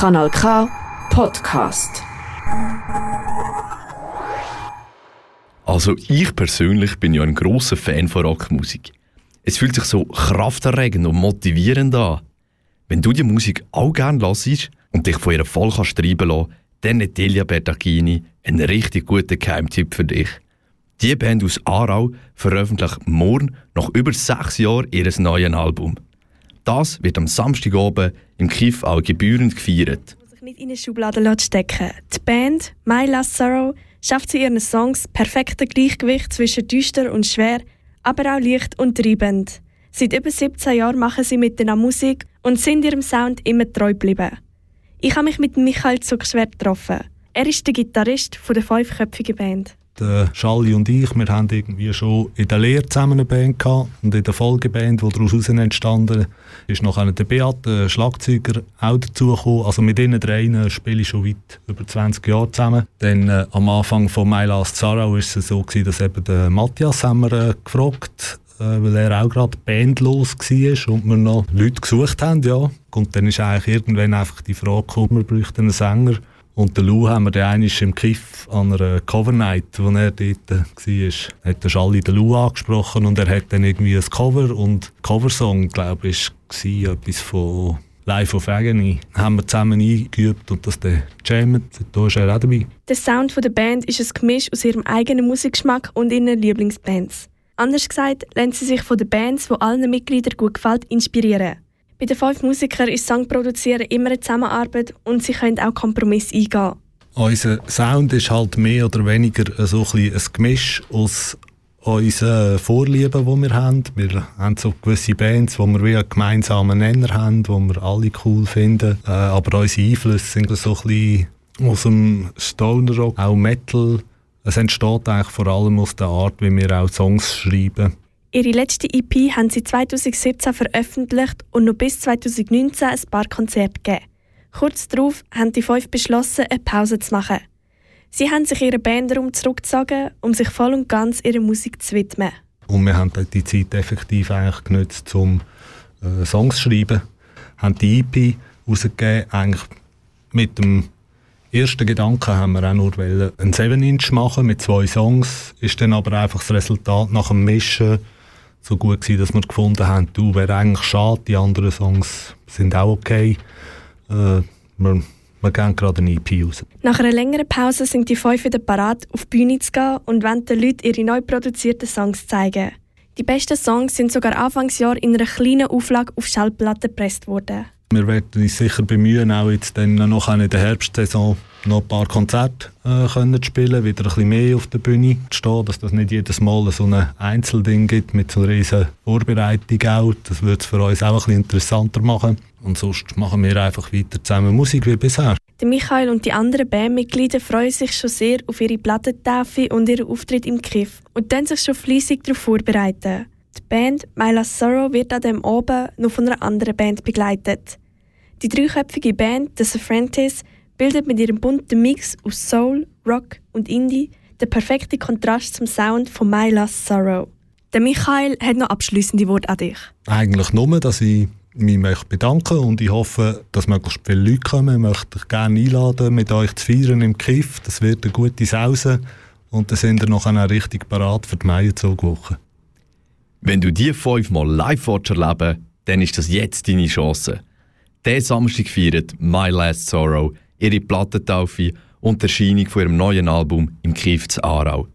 Kanal K Podcast. Also ich persönlich bin ja ein großer Fan von Rockmusik. Es fühlt sich so krafterregend und motivierend an. Wenn du die Musik auch gerne hörst und dich von ihr voll kannst treiben lassen, dann hat Delia Bertagini einen richtig guten Geheimtipp für dich. Die Band aus Aarau veröffentlicht morgen nach über sechs Jahren ihr neues Album. Das wird am Samstagabend im Kiff auch gebührend gefeiert. sich nicht in eine Schublade stecken Die Band My Last Sorrow schafft zu ihren Songs perfekte Gleichgewicht zwischen düster und schwer, aber auch leicht und treibend. Seit über 17 Jahren machen sie miteinander Musik und sind ihrem Sound immer treu geblieben. Ich habe mich mit Michael Zuckschwert getroffen. Er ist der Gitarrist der fünfköpfigen Band der Schalli und ich, wir haben irgendwie schon in der Lehre zusammen eine Band gehabt und in der Folgeband, die daraus entstanden ist noch der Beat, der Schlagzeuger, auch dazugekommen. Also mit ihnen dreien spiele ich schon weit über 20 Jahre zusammen. Dann äh, am Anfang von My Last Sarah war es so, gewesen, dass eben der Matthias haben wir, äh, gefragt äh, weil er auch gerade bandlos war und wir noch Leute gesucht haben, ja. Und dann ist eigentlich irgendwann einfach die Frage gekommen, wir bräuchten einen Sänger. Und den Lou haben wir dann einmal im Kiff an einer Covernight, wo er dort war, hat der Schalli den Lou angesprochen und er hat dann irgendwie ein Cover und Coversong, glaube ich, war etwas von Life of Agony. Haben wir zusammen eingeübt und das dann jammt. Da ist er auch dabei. Der Sound der Band ist ein Gemisch aus ihrem eigenen Musikgeschmack und ihren Lieblingsbands. Anders gesagt, lassen sie sich von den Bands, die allen Mitgliedern gut gefällt, inspirieren. Bei den fünf Musikern ist Song produzieren immer eine Zusammenarbeit und sie können auch Kompromisse eingehen. Unser Sound ist halt mehr oder weniger so ein, ein Gemisch aus unseren Vorlieben, die wir haben. Wir haben so gewisse Bands, wo wir wie einen gemeinsamen Nenner haben, die wir alle cool finden. Äh, aber unsere Einflüsse sind so ein bisschen aus dem Stoner Rock, auch Metal. Es entsteht eigentlich vor allem aus der Art, wie wir auch Songs schreiben. Ihre letzte EP haben sie 2017 veröffentlicht und noch bis 2019 ein paar Konzerte gegeben. Kurz darauf haben die fünf beschlossen, eine Pause zu machen. Sie haben sich ihre Bandraum zurückgezogen, um sich voll und ganz ihrer Musik zu widmen. Und wir haben die Zeit effektiv eigentlich genutzt, um äh, Songs zu schreiben. Wir haben die EP rausgegeben, eigentlich mit dem ersten Gedanken haben wir auch nur einen 7-Inch machen mit zwei Songs. Ist dann aber einfach das Resultat nach dem Mischen so gut gewesen, dass wir gefunden haben, du, wäre eigentlich schade, die anderen Songs sind auch okay. Äh, wir, wir gehen gerade eine EP raus. Nach einer längeren Pause sind die fünf wieder parat, auf die Bühne zu gehen und wollen den Leuten ihre neu produzierten Songs zeigen. Die besten Songs sind sogar Anfangsjahr in einer kleinen Auflage auf Schallplatten gepresst worden. Wir werden uns sicher bemühen, auch jetzt dann noch in der Herbstsaison noch ein paar Konzerte äh, können spielen, wieder ein bisschen mehr auf der Bühne zu stehen, dass das nicht jedes Mal so ein Einzelding gibt mit so einer riesen Vorbereitung auch. Das würde es für uns auch ein bisschen interessanter machen. Und sonst machen wir einfach weiter zusammen Musik wie bisher. Der Michael und die anderen Bandmitglieder freuen sich schon sehr auf ihre Plattentaufe und ihren Auftritt im Kiff und dann sich schon fleissig darauf vorbereiten. Die Band My Last Sorrow wird an dem Abend noch von einer anderen Band begleitet. Die dreiköpfige Band The Sofrantis bildet mit ihrem bunten Mix aus Soul, Rock und Indie den perfekten Kontrast zum Sound von My Last Sorrow. Der Michael hat noch abschließende Worte an dich. Eigentlich nur, dass ich mich bedanken und ich hoffe, dass möglichst viele Leute kommen. Ich möchte euch gerne einladen, mit euch zu feiern im Kiff. Das wird eine gute Sause und dann sind wir noch richtig parat für die Meierzugwoche. Wenn du die fünfmal live erleben dann ist das jetzt deine Chance. Diesen Samstag feiert My Last Sorrow ihre Plattentaufe und die Erscheinung von ihrem neuen Album im Kief zu Aarau.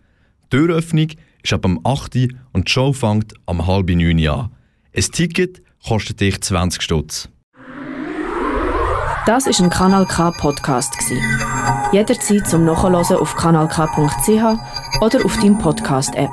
Die Türöffnung ist ab dem 8. und die Show fängt am halb 9 an. Ein Ticket kostet dich 20 Stutz. Das ist ein Kanal K Podcast Jederzeit zum Nachhören auf kanalk.ch oder auf deinem Podcast App.